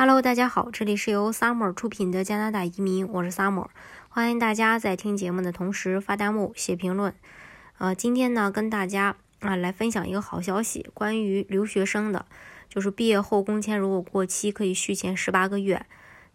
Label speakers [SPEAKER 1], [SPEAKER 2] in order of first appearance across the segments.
[SPEAKER 1] Hello，大家好，这里是由 Summer 出品的加拿大移民，我是 Summer，欢迎大家在听节目的同时发弹幕、写评论。呃，今天呢，跟大家啊来分享一个好消息，关于留学生的，就是毕业后工签如果过期，可以续签十八个月。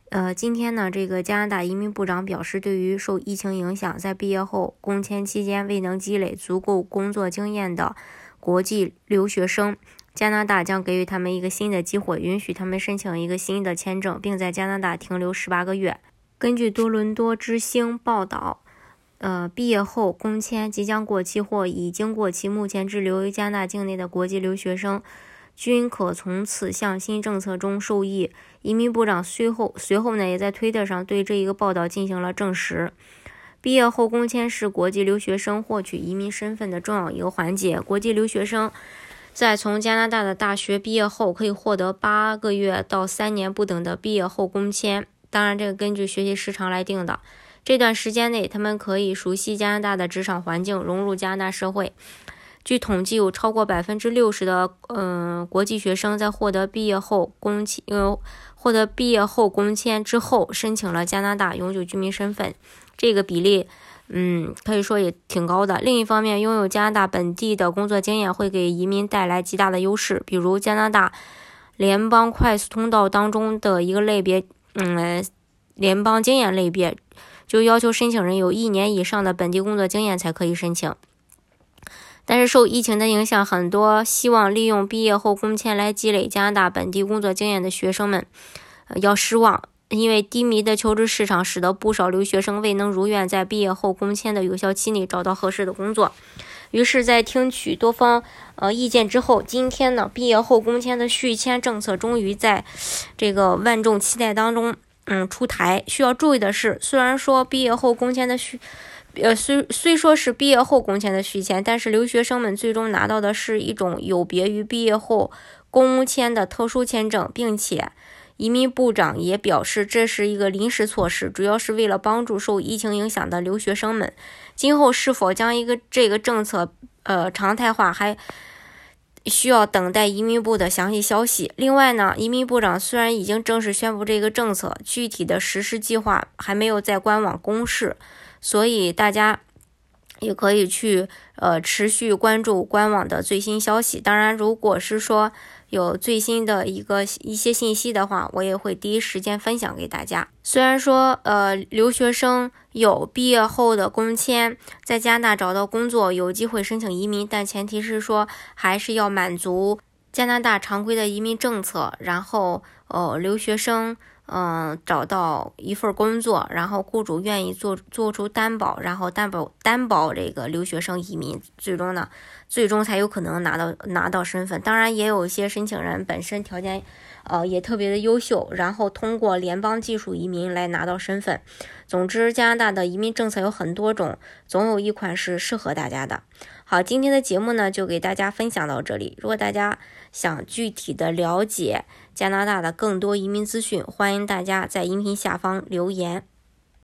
[SPEAKER 1] 呃，今天呢，这个加拿大移民部长表示，对于受疫情影响，在毕业后工签期间未能积累足够工作经验的国际留学生。加拿大将给予他们一个新的机会，允许他们申请一个新的签证，并在加拿大停留十八个月。根据多伦多之星报道，呃，毕业后工签即将过期或已经过期，目前滞留于加拿大境内的国际留学生均可从此向新政策中受益。移民部长随后随后呢，也在推特上对这一个报道进行了证实。毕业后工签是国际留学生获取移民身份的重要一个环节。国际留学生。在从加拿大的大学毕业后，可以获得八个月到三年不等的毕业后工签。当然，这个根据学习时长来定的。这段时间内，他们可以熟悉加拿大的职场环境，融入加拿大社会。据统计，有超过百分之六十的嗯国际学生在获得毕业后工签，呃，获得毕业后工签之后，申请了加拿大永久居民身份。这个比例。嗯，可以说也挺高的。另一方面，拥有加拿大本地的工作经验会给移民带来极大的优势。比如，加拿大联邦快速通道当中的一个类别，嗯，联邦经验类别，就要求申请人有一年以上的本地工作经验才可以申请。但是，受疫情的影响，很多希望利用毕业后工签来积累加拿大本地工作经验的学生们，要失望。因为低迷的求职市场，使得不少留学生未能如愿在毕业后工签的有效期内找到合适的工作。于是，在听取多方呃意见之后，今天呢，毕业后工签的续签政策终于在这个万众期待当中，嗯，出台。需要注意的是，虽然说毕业后工签的续，呃，虽虽说是毕业后工签的续签，但是留学生们最终拿到的是一种有别于毕业后工签的特殊签证，并且。移民部长也表示，这是一个临时措施，主要是为了帮助受疫情影响的留学生们。今后是否将一个这个政策呃常态化，还需要等待移民部的详细消息。另外呢，移民部长虽然已经正式宣布这个政策，具体的实施计划还没有在官网公示，所以大家也可以去呃持续关注官网的最新消息。当然，如果是说，有最新的一个一些信息的话，我也会第一时间分享给大家。虽然说，呃，留学生有毕业后的工签，在加拿大找到工作，有机会申请移民，但前提是说还是要满足加拿大常规的移民政策，然后，呃，留学生。嗯，找到一份工作，然后雇主愿意做做出担保，然后担保担保这个留学生移民，最终呢，最终才有可能拿到拿到身份。当然，也有一些申请人本身条件，呃，也特别的优秀，然后通过联邦技术移民来拿到身份。总之，加拿大的移民政策有很多种，总有一款是适合大家的。好，今天的节目呢，就给大家分享到这里。如果大家想具体的了解加拿大的更多移民资讯，欢迎大家在音频下方留言。